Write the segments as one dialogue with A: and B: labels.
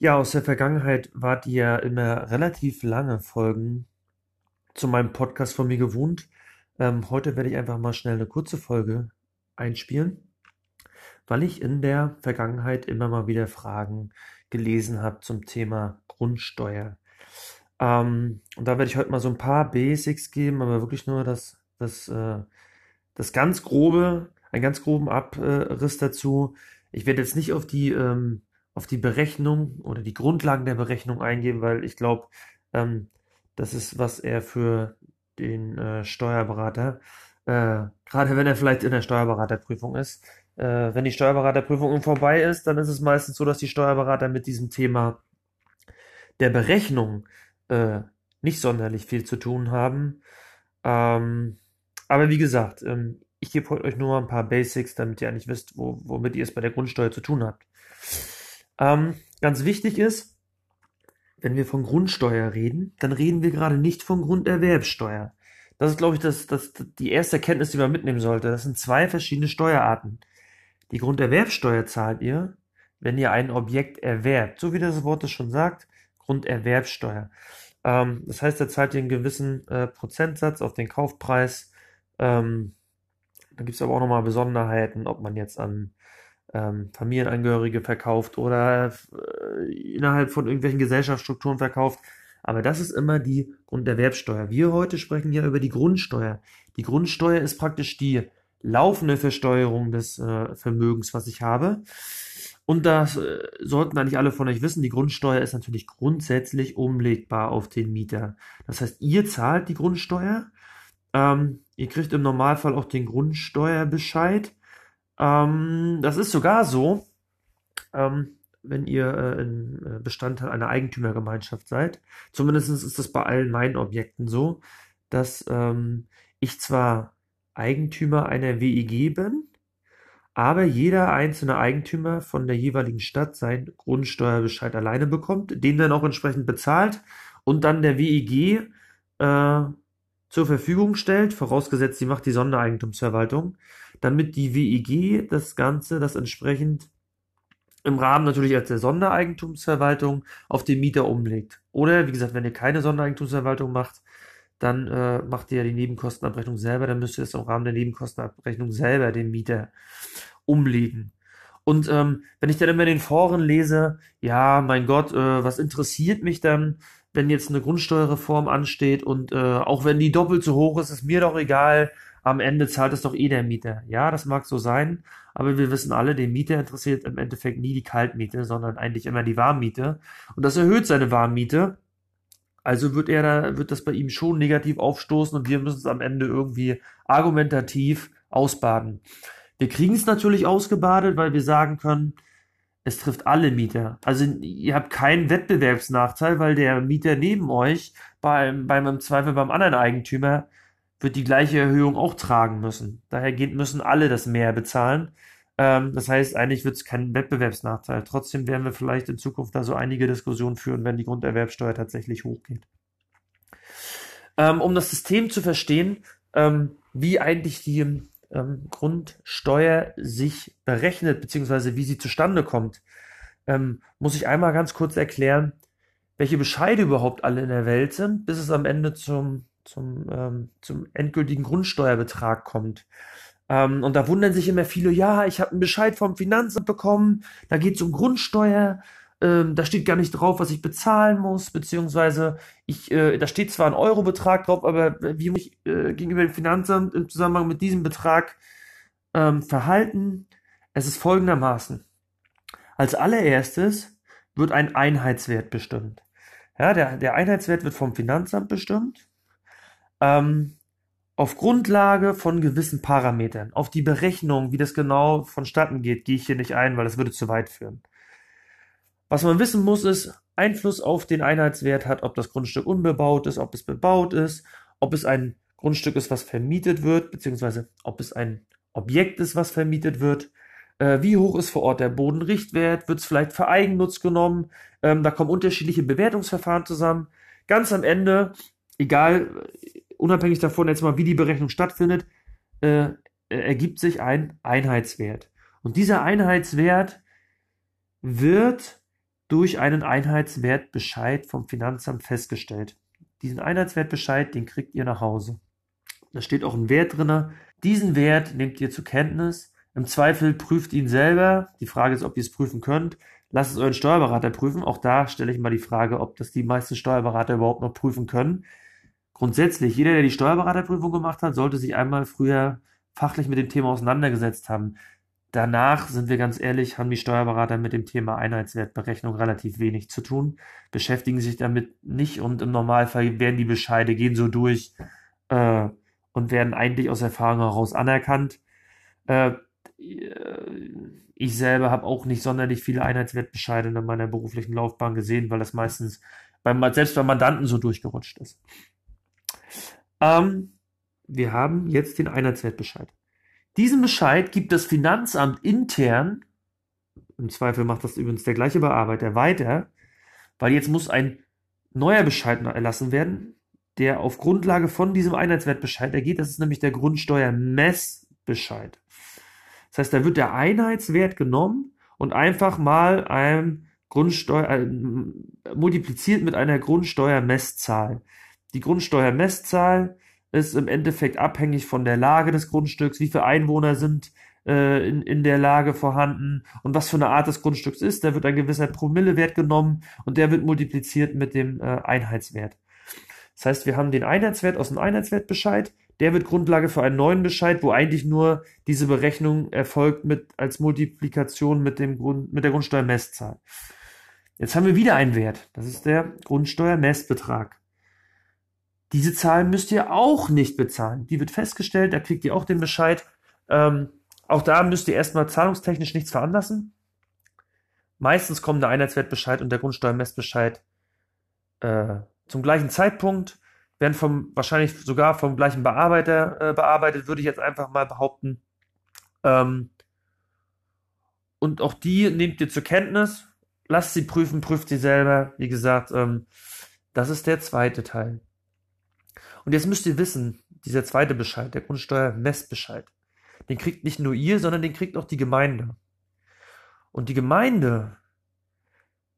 A: Ja, aus der Vergangenheit wart ihr ja immer relativ lange Folgen zu meinem Podcast von mir gewohnt. Ähm, heute werde ich einfach mal schnell eine kurze Folge einspielen, weil ich in der Vergangenheit immer mal wieder Fragen gelesen habe zum Thema Grundsteuer. Ähm, und da werde ich heute mal so ein paar Basics geben, aber wirklich nur das, das, äh, das ganz grobe, einen ganz groben Abriss dazu. Ich werde jetzt nicht auf die ähm, auf die Berechnung oder die Grundlagen der Berechnung eingehen, weil ich glaube, ähm, das ist, was er für den äh, Steuerberater, äh, gerade wenn er vielleicht in der Steuerberaterprüfung ist, äh, wenn die Steuerberaterprüfung vorbei ist, dann ist es meistens so, dass die Steuerberater mit diesem Thema der Berechnung äh, nicht sonderlich viel zu tun haben. Ähm, aber wie gesagt, ähm, ich gebe euch nur ein paar Basics, damit ihr eigentlich wisst, wo, womit ihr es bei der Grundsteuer zu tun habt. Ähm, ganz wichtig ist, wenn wir von Grundsteuer reden, dann reden wir gerade nicht von Grunderwerbsteuer. Das ist, glaube ich, das, das, die erste Erkenntnis, die man mitnehmen sollte. Das sind zwei verschiedene Steuerarten. Die Grunderwerbsteuer zahlt ihr, wenn ihr ein Objekt erwerbt. So wie das Wort es schon sagt, Grunderwerbsteuer. Ähm, das heißt, da zahlt ihr einen gewissen äh, Prozentsatz auf den Kaufpreis. Ähm, da gibt es aber auch nochmal Besonderheiten, ob man jetzt an ähm, Familienangehörige verkauft oder äh, innerhalb von irgendwelchen Gesellschaftsstrukturen verkauft. Aber das ist immer die Grunderwerbsteuer. Wir heute sprechen ja über die Grundsteuer. Die Grundsteuer ist praktisch die laufende Versteuerung des äh, Vermögens, was ich habe. Und das äh, sollten eigentlich alle von euch wissen. Die Grundsteuer ist natürlich grundsätzlich umlegbar auf den Mieter. Das heißt, ihr zahlt die Grundsteuer. Ähm, ihr kriegt im Normalfall auch den Grundsteuerbescheid. Ähm, das ist sogar so, ähm, wenn ihr äh, ein äh, Bestandteil einer Eigentümergemeinschaft seid. Zumindest ist das bei allen meinen Objekten so, dass ähm, ich zwar Eigentümer einer WEG bin, aber jeder einzelne Eigentümer von der jeweiligen Stadt seinen Grundsteuerbescheid alleine bekommt, den dann auch entsprechend bezahlt und dann der WEG äh, zur Verfügung stellt, vorausgesetzt, sie macht die Sondereigentumsverwaltung, damit die WEG das Ganze, das entsprechend im Rahmen natürlich als der Sondereigentumsverwaltung auf den Mieter umlegt. Oder, wie gesagt, wenn ihr keine Sondereigentumsverwaltung macht, dann äh, macht ihr ja die Nebenkostenabrechnung selber, dann müsst ihr es im Rahmen der Nebenkostenabrechnung selber den Mieter umlegen. Und ähm, wenn ich dann immer in den Foren lese, ja, mein Gott, äh, was interessiert mich dann, wenn jetzt eine Grundsteuerreform ansteht und äh, auch wenn die doppelt so hoch ist, ist mir doch egal, am Ende zahlt es doch eh der Mieter. Ja, das mag so sein, aber wir wissen alle, den Mieter interessiert im Endeffekt nie die Kaltmiete, sondern eigentlich immer die Warmmiete. Und das erhöht seine Warmmiete. Also wird er da, wird das bei ihm schon negativ aufstoßen und wir müssen es am Ende irgendwie argumentativ ausbaden. Wir kriegen es natürlich ausgebadet, weil wir sagen können, es trifft alle Mieter. Also ihr habt keinen Wettbewerbsnachteil, weil der Mieter neben euch beim, beim im Zweifel beim anderen Eigentümer wird die gleiche Erhöhung auch tragen müssen. Daher müssen alle das mehr bezahlen. Ähm, das heißt, eigentlich wird es keinen Wettbewerbsnachteil. Trotzdem werden wir vielleicht in Zukunft da so einige Diskussionen führen, wenn die Grunderwerbsteuer tatsächlich hochgeht. Ähm, um das System zu verstehen, ähm, wie eigentlich die ähm, Grundsteuer sich berechnet, beziehungsweise wie sie zustande kommt, ähm, muss ich einmal ganz kurz erklären, welche Bescheide überhaupt alle in der Welt sind, bis es am Ende zum zum, ähm, zum endgültigen Grundsteuerbetrag kommt. Ähm, und da wundern sich immer viele, ja, ich habe einen Bescheid vom Finanzamt bekommen, da geht es um Grundsteuer, ähm, da steht gar nicht drauf, was ich bezahlen muss, beziehungsweise ich, äh, da steht zwar ein Eurobetrag drauf, aber wie muss ich äh, gegenüber dem Finanzamt im Zusammenhang mit diesem Betrag ähm, verhalten? Es ist folgendermaßen. Als allererstes wird ein Einheitswert bestimmt. Ja, der, der Einheitswert wird vom Finanzamt bestimmt ähm, auf Grundlage von gewissen Parametern. Auf die Berechnung, wie das genau vonstatten geht, gehe ich hier nicht ein, weil das würde zu weit führen. Was man wissen muss, ist, Einfluss auf den Einheitswert hat, ob das Grundstück unbebaut ist, ob es bebaut ist, ob es ein Grundstück ist, was vermietet wird, beziehungsweise ob es ein Objekt ist, was vermietet wird. Äh, wie hoch ist vor Ort der Bodenrichtwert? Wird es vielleicht für Eigennutz genommen? Ähm, da kommen unterschiedliche Bewertungsverfahren zusammen. Ganz am Ende, egal unabhängig davon jetzt mal, wie die Berechnung stattfindet, äh, ergibt sich ein Einheitswert. Und dieser Einheitswert wird durch einen Einheitswertbescheid vom Finanzamt festgestellt. Diesen Einheitswertbescheid, den kriegt ihr nach Hause. Da steht auch ein Wert drin. Diesen Wert nehmt ihr zur Kenntnis. Im Zweifel prüft ihn selber. Die Frage ist, ob ihr es prüfen könnt. Lasst es euren Steuerberater prüfen. Auch da stelle ich mal die Frage, ob das die meisten Steuerberater überhaupt noch prüfen können. Grundsätzlich, jeder, der die Steuerberaterprüfung gemacht hat, sollte sich einmal früher fachlich mit dem Thema auseinandergesetzt haben. Danach, sind wir ganz ehrlich, haben die Steuerberater mit dem Thema Einheitswertberechnung relativ wenig zu tun, beschäftigen sich damit nicht und im Normalfall werden die Bescheide, gehen so durch äh, und werden eigentlich aus Erfahrung heraus anerkannt. Äh, ich selber habe auch nicht sonderlich viele Einheitswertbescheide in meiner beruflichen Laufbahn gesehen, weil das meistens beim, selbst bei Mandanten so durchgerutscht ist. Ähm, wir haben jetzt den Einheitswertbescheid. Diesen Bescheid gibt das Finanzamt intern, im Zweifel macht das übrigens der gleiche Bearbeiter weiter, weil jetzt muss ein neuer Bescheid erlassen werden, der auf Grundlage von diesem Einheitswertbescheid ergeht. Das ist nämlich der Grundsteuermessbescheid. Das heißt, da wird der Einheitswert genommen und einfach mal ein Grundsteuer, äh, multipliziert mit einer Grundsteuermesszahl. Die Grundsteuermesszahl ist im Endeffekt abhängig von der Lage des Grundstücks, wie viele Einwohner sind äh, in, in der Lage vorhanden und was für eine Art des Grundstücks ist. Da wird ein gewisser Promillewert genommen und der wird multipliziert mit dem äh, Einheitswert. Das heißt, wir haben den Einheitswert aus dem Einheitswertbescheid, der wird Grundlage für einen neuen Bescheid, wo eigentlich nur diese Berechnung erfolgt mit, als Multiplikation mit, dem Grund, mit der Grundsteuermesszahl. Jetzt haben wir wieder einen Wert. Das ist der Grundsteuermessbetrag. Diese Zahl müsst ihr auch nicht bezahlen. Die wird festgestellt, da kriegt ihr auch den Bescheid. Ähm, auch da müsst ihr erstmal zahlungstechnisch nichts veranlassen. Meistens kommen der Einheitswertbescheid und der Grundsteuermessbescheid äh, zum gleichen Zeitpunkt, werden vom wahrscheinlich sogar vom gleichen Bearbeiter äh, bearbeitet, würde ich jetzt einfach mal behaupten. Ähm, und auch die nehmt ihr zur Kenntnis, lasst sie prüfen, prüft sie selber. Wie gesagt, ähm, das ist der zweite Teil. Und jetzt müsst ihr wissen, dieser zweite Bescheid, der Grundsteuermessbescheid, den kriegt nicht nur ihr, sondern den kriegt auch die Gemeinde. Und die Gemeinde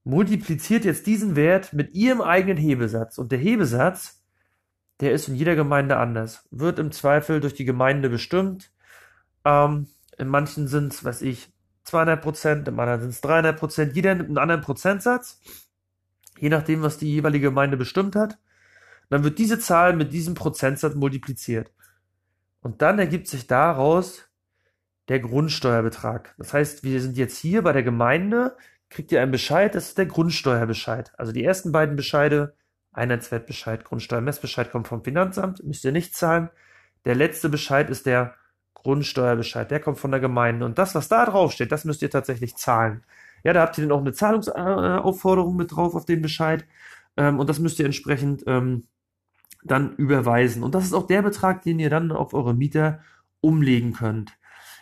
A: multipliziert jetzt diesen Wert mit ihrem eigenen Hebesatz. Und der Hebesatz, der ist in jeder Gemeinde anders. Wird im Zweifel durch die Gemeinde bestimmt. Ähm, in manchen sind es, weiß ich, 200 Prozent, im anderen sind es 300 Prozent. Jeder nimmt einen anderen Prozentsatz, je nachdem, was die jeweilige Gemeinde bestimmt hat dann wird diese Zahl mit diesem Prozentsatz multipliziert. Und dann ergibt sich daraus der Grundsteuerbetrag. Das heißt, wir sind jetzt hier bei der Gemeinde, kriegt ihr einen Bescheid, das ist der Grundsteuerbescheid. Also die ersten beiden Bescheide, Einheitswertbescheid, Grundsteuermessbescheid kommt vom Finanzamt, müsst ihr nicht zahlen. Der letzte Bescheid ist der Grundsteuerbescheid, der kommt von der Gemeinde. Und das, was da drauf steht, das müsst ihr tatsächlich zahlen. Ja, da habt ihr dann auch eine Zahlungsaufforderung mit drauf auf den Bescheid. Ähm, und das müsst ihr entsprechend ähm, dann überweisen. Und das ist auch der Betrag, den ihr dann auf eure Mieter umlegen könnt.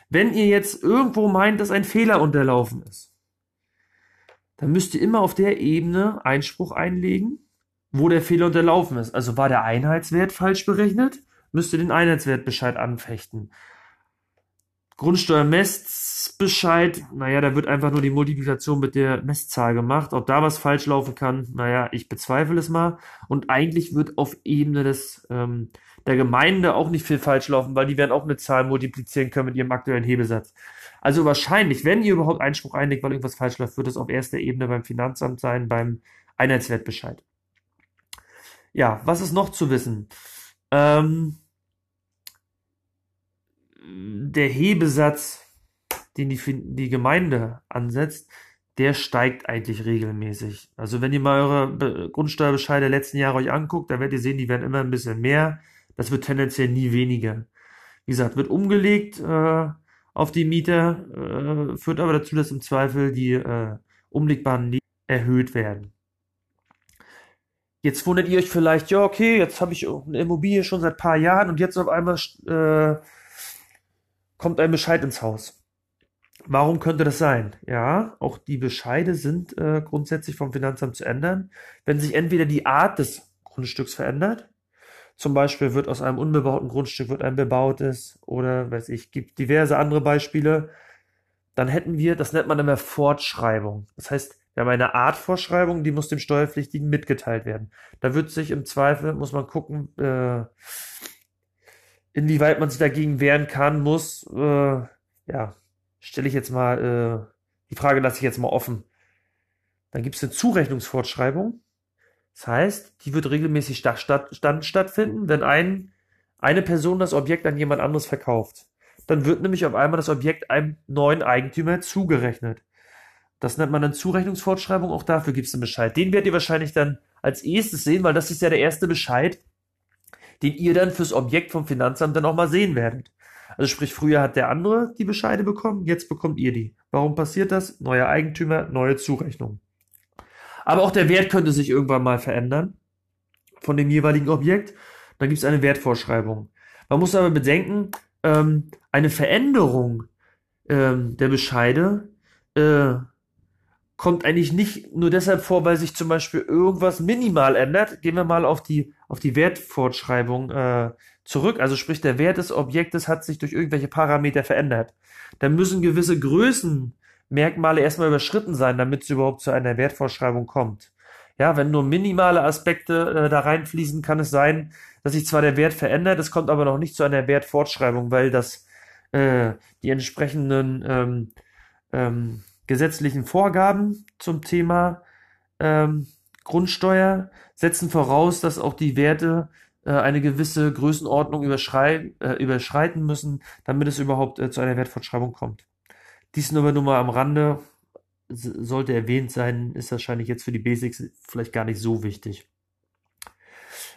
A: Wenn ihr jetzt irgendwo meint, dass ein Fehler unterlaufen ist, dann müsst ihr immer auf der Ebene Einspruch einlegen, wo der Fehler unterlaufen ist. Also war der Einheitswert falsch berechnet, müsst ihr den Einheitswertbescheid anfechten. Grundsteuermessbescheid, naja, da wird einfach nur die Multiplikation mit der Messzahl gemacht. Ob da was falsch laufen kann, naja, ich bezweifle es mal. Und eigentlich wird auf Ebene des, ähm, der Gemeinde auch nicht viel falsch laufen, weil die werden auch eine Zahl multiplizieren können mit ihrem aktuellen Hebesatz. Also wahrscheinlich, wenn ihr überhaupt Einspruch einlegt, weil irgendwas falsch läuft, wird es auf erster Ebene beim Finanzamt sein, beim Einheitswertbescheid. Ja, was ist noch zu wissen? Ähm, der Hebesatz, den die, die Gemeinde ansetzt, der steigt eigentlich regelmäßig. Also wenn ihr mal eure Grundsteuerbescheide der letzten Jahre euch anguckt, dann werdet ihr sehen, die werden immer ein bisschen mehr. Das wird tendenziell nie weniger. Wie gesagt, wird umgelegt äh, auf die Mieter, äh, führt aber dazu, dass im Zweifel die äh, umlegbaren Mieten erhöht werden. Jetzt wundert ihr euch vielleicht, ja okay, jetzt habe ich eine Immobilie schon seit paar Jahren und jetzt auf einmal äh, kommt ein Bescheid ins Haus. Warum könnte das sein? Ja, auch die Bescheide sind äh, grundsätzlich vom Finanzamt zu ändern, wenn sich entweder die Art des Grundstücks verändert, zum Beispiel wird aus einem unbebauten Grundstück wird ein bebautes oder weiß ich, gibt diverse andere Beispiele. dann hätten wir, das nennt man immer Fortschreibung. Das heißt, wir haben eine Art Vorschreibung, die muss dem Steuerpflichtigen mitgeteilt werden. Da wird sich im Zweifel, muss man gucken, äh, inwieweit man sich dagegen wehren kann, muss, äh, ja, stelle ich jetzt mal, äh, die Frage lasse ich jetzt mal offen. Dann gibt es eine Zurechnungsfortschreibung. Das heißt, die wird regelmäßig statt, statt, stattfinden, wenn ein, eine Person das Objekt an jemand anderes verkauft. Dann wird nämlich auf einmal das Objekt einem neuen Eigentümer zugerechnet. Das nennt man dann Zurechnungsfortschreibung, auch dafür gibt es einen Bescheid. Den werdet ihr wahrscheinlich dann als erstes sehen, weil das ist ja der erste Bescheid, den ihr dann fürs Objekt vom Finanzamt dann auch mal sehen werdet. Also sprich, früher hat der andere die Bescheide bekommen, jetzt bekommt ihr die. Warum passiert das? Neuer Eigentümer, neue Zurechnung. Aber auch der Wert könnte sich irgendwann mal verändern von dem jeweiligen Objekt. Dann gibt es eine Wertvorschreibung. Man muss aber bedenken, ähm, eine Veränderung ähm, der Bescheide äh, kommt eigentlich nicht nur deshalb vor, weil sich zum Beispiel irgendwas minimal ändert. Gehen wir mal auf die, auf die Wertfortschreibung äh, zurück. Also sprich, der Wert des Objektes hat sich durch irgendwelche Parameter verändert. Da müssen gewisse Größenmerkmale erstmal überschritten sein, damit es überhaupt zu einer Wertvorschreibung kommt. Ja, wenn nur minimale Aspekte äh, da reinfließen, kann es sein, dass sich zwar der Wert verändert, es kommt aber noch nicht zu einer Wertfortschreibung, weil das äh, die entsprechenden ähm, ähm, gesetzlichen Vorgaben zum Thema ähm, Grundsteuer setzen voraus, dass auch die Werte äh, eine gewisse Größenordnung überschrei äh, überschreiten müssen, damit es überhaupt äh, zu einer Wertfortschreibung kommt. Dies nur nur mal am Rande sollte erwähnt sein, ist wahrscheinlich jetzt für die Basics vielleicht gar nicht so wichtig.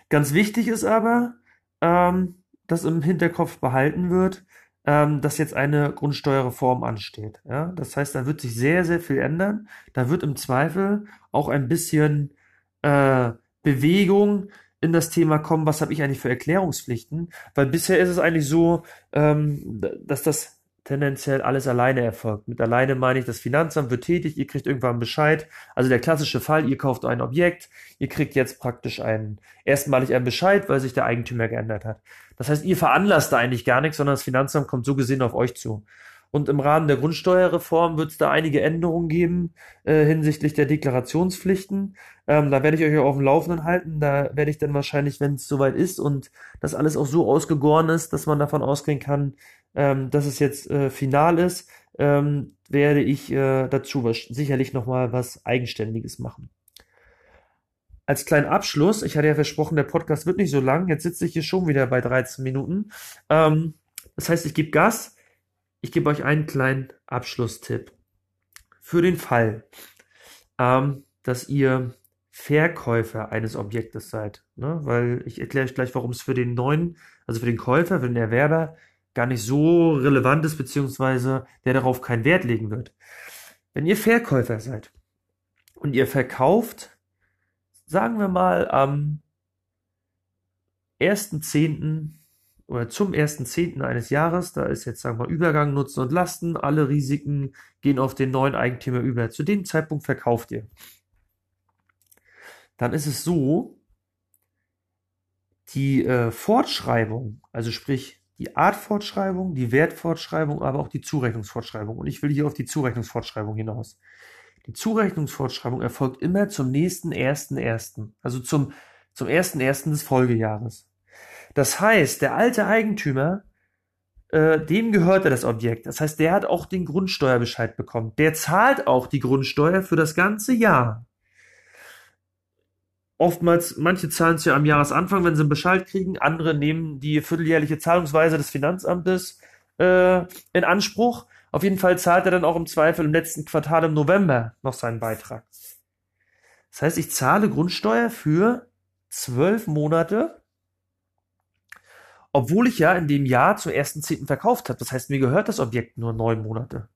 A: Ganz wichtig ist aber, ähm, dass im Hinterkopf behalten wird, ähm, dass jetzt eine Grundsteuerreform ansteht. Ja? Das heißt, da wird sich sehr, sehr viel ändern. Da wird im Zweifel auch ein bisschen äh, Bewegung in das Thema kommen, was habe ich eigentlich für Erklärungspflichten? Weil bisher ist es eigentlich so, ähm, dass das tendenziell alles alleine erfolgt. Mit alleine meine ich, das Finanzamt wird tätig, ihr kriegt irgendwann Bescheid. Also der klassische Fall, ihr kauft ein Objekt, ihr kriegt jetzt praktisch einen, erstmalig einen Bescheid, weil sich der Eigentümer geändert hat. Das heißt, ihr veranlasst da eigentlich gar nichts, sondern das Finanzamt kommt so gesehen auf euch zu. Und im Rahmen der Grundsteuerreform wird es da einige Änderungen geben äh, hinsichtlich der Deklarationspflichten. Ähm, da werde ich euch auf dem Laufenden halten. Da werde ich dann wahrscheinlich, wenn es soweit ist und das alles auch so ausgegoren ist, dass man davon ausgehen kann, ähm, dass es jetzt äh, final ist, ähm, werde ich äh, dazu was, sicherlich nochmal was Eigenständiges machen. Als kleinen Abschluss, ich hatte ja versprochen, der Podcast wird nicht so lang, jetzt sitze ich hier schon wieder bei 13 Minuten. Ähm, das heißt, ich gebe Gas. Ich gebe euch einen kleinen Abschlusstipp. Für den Fall, ähm, dass ihr Verkäufer eines Objektes seid, ne? weil ich erkläre euch gleich, warum es für den neuen, also für den Käufer, für den Erwerber gar nicht so relevant ist, beziehungsweise der darauf keinen Wert legen wird. Wenn ihr Verkäufer seid und ihr verkauft, sagen wir mal am 1.10. oder zum 1.10. eines Jahres, da ist jetzt, sagen wir Übergang, Nutzen und Lasten, alle Risiken gehen auf den neuen Eigentümer über. Zu dem Zeitpunkt verkauft ihr. Dann ist es so, die äh, Fortschreibung, also sprich die Artfortschreibung, die Wertfortschreibung, aber auch die Zurechnungsfortschreibung. Und ich will hier auf die Zurechnungsfortschreibung hinaus. Die Zurechnungsfortschreibung erfolgt immer zum nächsten ersten ersten, also zum zum ersten ersten des Folgejahres. Das heißt, der alte Eigentümer, äh, dem gehörte das Objekt. Das heißt, der hat auch den Grundsteuerbescheid bekommen. Der zahlt auch die Grundsteuer für das ganze Jahr oftmals, manche zahlen es ja am Jahresanfang, wenn sie einen Bescheid kriegen, andere nehmen die vierteljährliche Zahlungsweise des Finanzamtes äh, in Anspruch. Auf jeden Fall zahlt er dann auch im Zweifel im letzten Quartal im November noch seinen Beitrag. Das heißt, ich zahle Grundsteuer für zwölf Monate, obwohl ich ja in dem Jahr zum ersten Zehnten verkauft habe. Das heißt, mir gehört das Objekt nur neun Monate.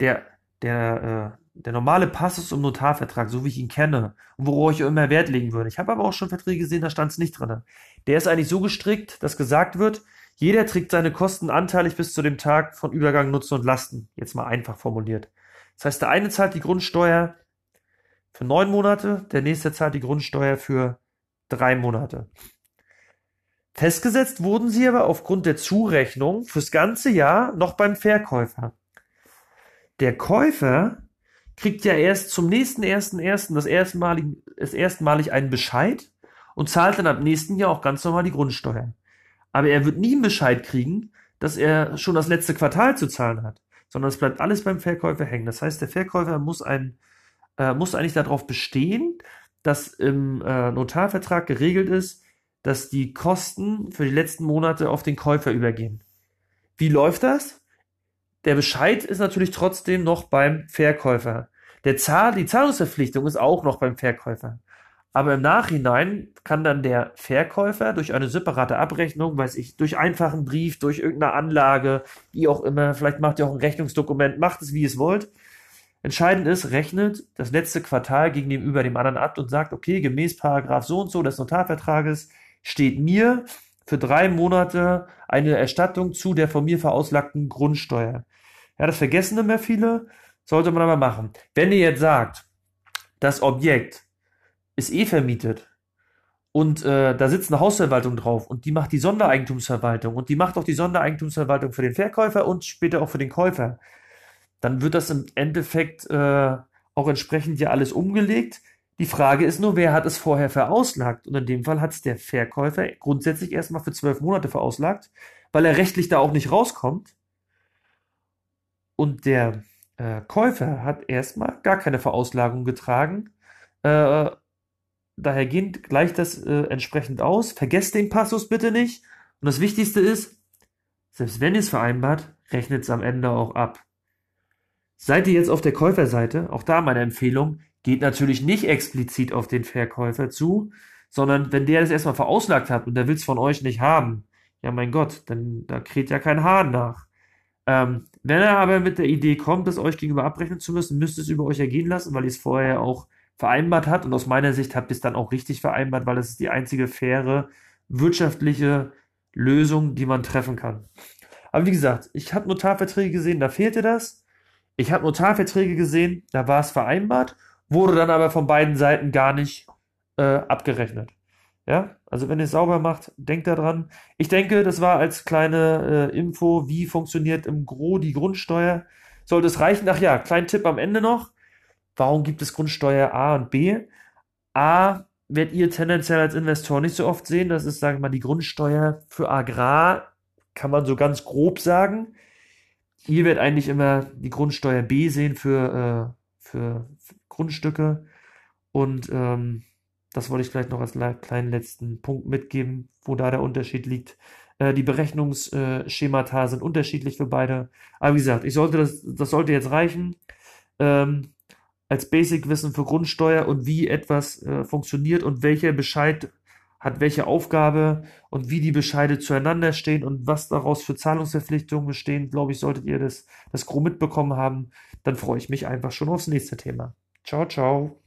A: Der, der äh, der normale Passus im Notarvertrag, so wie ich ihn kenne und worauf ich immer Wert legen würde. Ich habe aber auch schon Verträge gesehen, da stand es nicht drin. Der ist eigentlich so gestrickt, dass gesagt wird, jeder trägt seine Kosten anteilig bis zu dem Tag von Übergang, Nutzen und Lasten. Jetzt mal einfach formuliert. Das heißt, der eine zahlt die Grundsteuer für neun Monate, der nächste zahlt die Grundsteuer für drei Monate. Festgesetzt wurden sie aber aufgrund der Zurechnung fürs ganze Jahr noch beim Verkäufer. Der Käufer kriegt ja erst zum nächsten ersten ersten das erstmalig, das erstmalig einen Bescheid und zahlt dann ab nächsten Jahr auch ganz normal die Grundsteuer. Aber er wird nie einen Bescheid kriegen, dass er schon das letzte Quartal zu zahlen hat, sondern es bleibt alles beim Verkäufer hängen. Das heißt, der Verkäufer muss ein, äh, muss eigentlich darauf bestehen, dass im äh, Notarvertrag geregelt ist, dass die Kosten für die letzten Monate auf den Käufer übergehen. Wie läuft das? Der Bescheid ist natürlich trotzdem noch beim Verkäufer. Der Zahl, die Zahlungsverpflichtung ist auch noch beim Verkäufer. Aber im Nachhinein kann dann der Verkäufer durch eine separate Abrechnung, weiß ich, durch einfachen Brief, durch irgendeine Anlage, wie auch immer, vielleicht macht ihr auch ein Rechnungsdokument, macht es wie es wollt. Entscheidend ist, rechnet das letzte Quartal gegenüber dem anderen ab und sagt, okay, gemäß Paragraph so und so des Notarvertrages steht mir für drei Monate eine Erstattung zu der von mir verauslagten Grundsteuer. Ja, das vergessen immer viele, sollte man aber machen. Wenn ihr jetzt sagt, das Objekt ist eh vermietet und äh, da sitzt eine Hausverwaltung drauf und die macht die Sondereigentumsverwaltung und die macht auch die Sondereigentumsverwaltung für den Verkäufer und später auch für den Käufer, dann wird das im Endeffekt äh, auch entsprechend ja alles umgelegt. Die Frage ist nur, wer hat es vorher verauslagt? Und in dem Fall hat es der Verkäufer grundsätzlich erstmal für zwölf Monate verauslagt, weil er rechtlich da auch nicht rauskommt. Und der äh, Käufer hat erstmal gar keine Verauslagung getragen. Äh, daher geht gleich das äh, entsprechend aus. Vergesst den Passus bitte nicht. Und das Wichtigste ist, selbst wenn ihr es vereinbart, rechnet es am Ende auch ab. Seid ihr jetzt auf der Käuferseite, auch da meine Empfehlung, geht natürlich nicht explizit auf den Verkäufer zu, sondern wenn der das erstmal verauslagt hat und der will es von euch nicht haben, ja mein Gott, dann da kräht ja kein Hahn nach. Ähm, wenn er aber mit der Idee kommt, das euch gegenüber abrechnen zu müssen, müsst ihr es über euch ergehen lassen, weil ihr es vorher auch vereinbart habt und aus meiner Sicht habt ihr es dann auch richtig vereinbart, weil es ist die einzige faire wirtschaftliche Lösung, die man treffen kann. Aber wie gesagt, ich habe Notarverträge gesehen, da fehlte das. Ich habe Notarverträge gesehen, da war es vereinbart wurde dann aber von beiden Seiten gar nicht äh, abgerechnet. Ja, also wenn ihr es sauber macht, denkt daran. Ich denke, das war als kleine äh, Info, wie funktioniert im Gro die Grundsteuer. Sollte es reichen? Ach ja, kleinen Tipp am Ende noch. Warum gibt es Grundsteuer A und B? A werdet ihr tendenziell als Investor nicht so oft sehen. Das ist, sagen wir mal, die Grundsteuer für Agrar, kann man so ganz grob sagen. Ihr werdet eigentlich immer die Grundsteuer B sehen für, äh, für, für Grundstücke. Und ähm, das wollte ich vielleicht noch als kleinen letzten Punkt mitgeben, wo da der Unterschied liegt. Äh, die Berechnungsschemata sind unterschiedlich für beide. Aber wie gesagt, ich sollte das, das sollte jetzt reichen. Ähm, als Basic-Wissen für Grundsteuer und wie etwas äh, funktioniert und welcher Bescheid hat welche Aufgabe und wie die Bescheide zueinander stehen und was daraus für Zahlungsverpflichtungen bestehen, glaube ich, solltet ihr das, das grob mitbekommen haben. Dann freue ich mich einfach schon aufs nächste Thema. Ciao, ciao.